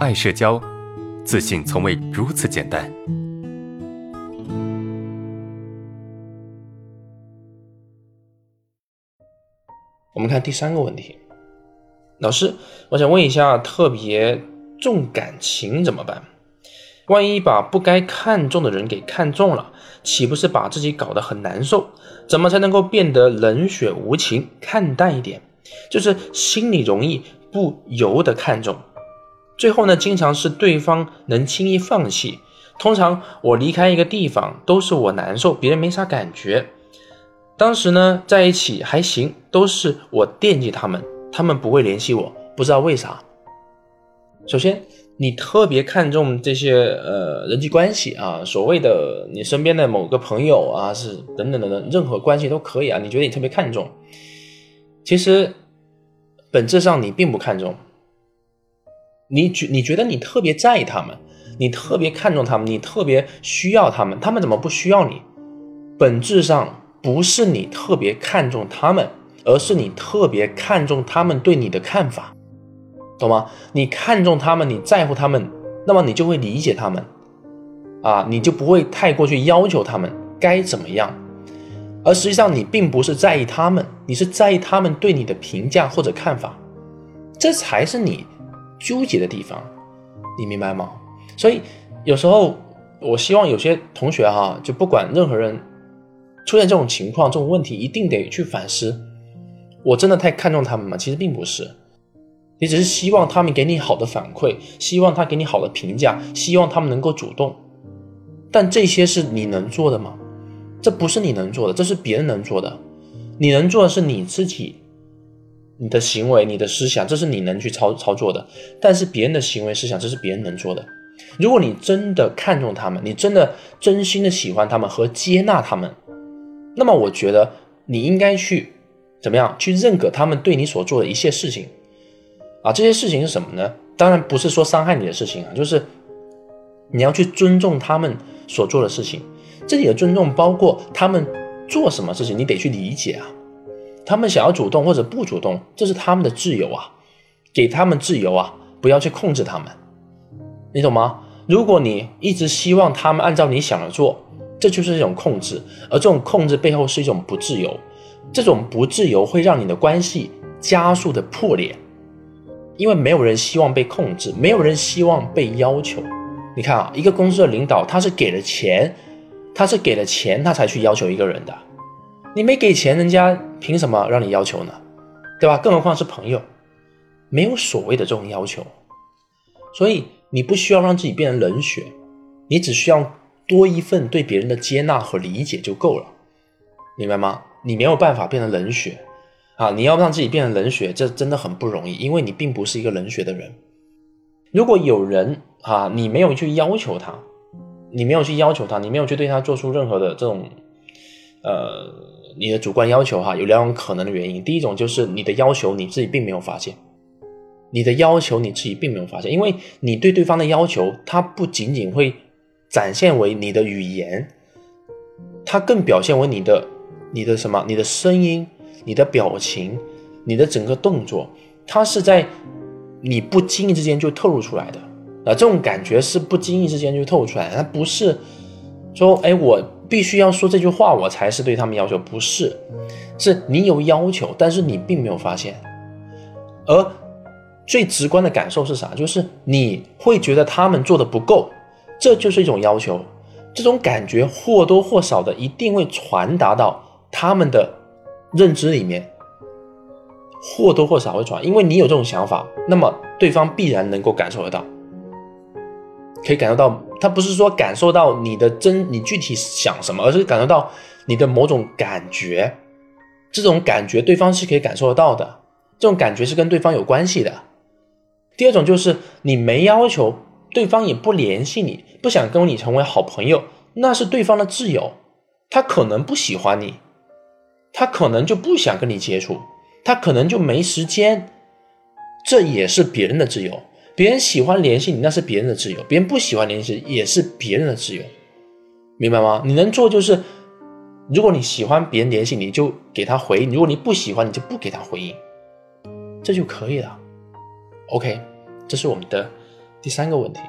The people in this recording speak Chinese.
爱社交，自信从未如此简单。我们看第三个问题，老师，我想问一下，特别重感情怎么办？万一把不该看重的人给看中了，岂不是把自己搞得很难受？怎么才能够变得冷血无情、看淡一点？就是心里容易不由得看重，最后呢，经常是对方能轻易放弃。通常我离开一个地方都是我难受，别人没啥感觉。当时呢，在一起还行，都是我惦记他们，他们不会联系我，不知道为啥。首先。你特别看重这些呃人际关系啊，所谓的你身边的某个朋友啊，是等等等等，任何关系都可以啊。你觉得你特别看重，其实本质上你并不看重。你觉你觉得你特别在意他们，你特别看重他们，你特别需要他们，他们怎么不需要你？本质上不是你特别看重他们，而是你特别看重他们对你的看法。懂吗？你看重他们，你在乎他们，那么你就会理解他们，啊，你就不会太过去要求他们该怎么样，而实际上你并不是在意他们，你是在意他们对你的评价或者看法，这才是你纠结的地方，你明白吗？所以有时候我希望有些同学哈，就不管任何人出现这种情况、这种问题，一定得去反思，我真的太看重他们吗？其实并不是。你只是希望他们给你好的反馈，希望他给你好的评价，希望他们能够主动，但这些是你能做的吗？这不是你能做的，这是别人能做的。你能做的是你自己，你的行为、你的思想，这是你能去操操作的。但是别人的行为、思想，这是别人能做的。如果你真的看重他们，你真的真心的喜欢他们和接纳他们，那么我觉得你应该去怎么样去认可他们对你所做的一切事情。啊，这些事情是什么呢？当然不是说伤害你的事情啊，就是你要去尊重他们所做的事情。这里的尊重包括他们做什么事情，你得去理解啊。他们想要主动或者不主动，这是他们的自由啊，给他们自由啊，不要去控制他们，你懂吗？如果你一直希望他们按照你想的做，这就是一种控制，而这种控制背后是一种不自由，这种不自由会让你的关系加速的破裂。因为没有人希望被控制，没有人希望被要求。你看啊，一个公司的领导，他是给了钱，他是给了钱，他才去要求一个人的。你没给钱，人家凭什么让你要求呢？对吧？更何况是朋友，没有所谓的这种要求。所以你不需要让自己变成冷血，你只需要多一份对别人的接纳和理解就够了，明白吗？你没有办法变成冷血。啊，你要让自己变成冷血，这真的很不容易，因为你并不是一个冷血的人。如果有人啊，你没有去要求他，你没有去要求他，你没有去对他做出任何的这种，呃，你的主观要求哈，有两种可能的原因。第一种就是你的要求你自己并没有发现，你的要求你自己并没有发现，因为你对对方的要求，它不仅仅会展现为你的语言，它更表现为你的你的什么，你的声音。你的表情，你的整个动作，它是在你不经意之间就透露出来的啊！这种感觉是不经意之间就透露出来，它不是说哎，我必须要说这句话，我才是对他们要求，不是，是你有要求，但是你并没有发现。而最直观的感受是啥？就是你会觉得他们做的不够，这就是一种要求。这种感觉或多或少的一定会传达到他们的。认知里面或多或少会传，因为你有这种想法，那么对方必然能够感受得到，可以感受到。他不是说感受到你的真，你具体想什么，而是感受到你的某种感觉。这种感觉对方是可以感受得到的，这种感觉是跟对方有关系的。第二种就是你没要求，对方也不联系你，不想跟你成为好朋友，那是对方的自由，他可能不喜欢你。他可能就不想跟你接触，他可能就没时间，这也是别人的自由。别人喜欢联系你，那是别人的自由；别人不喜欢联系，也是别人的自由，明白吗？你能做就是，如果你喜欢别人联系，你就给他回应；如果你不喜欢，你就不给他回应，这就可以了。OK，这是我们的第三个问题，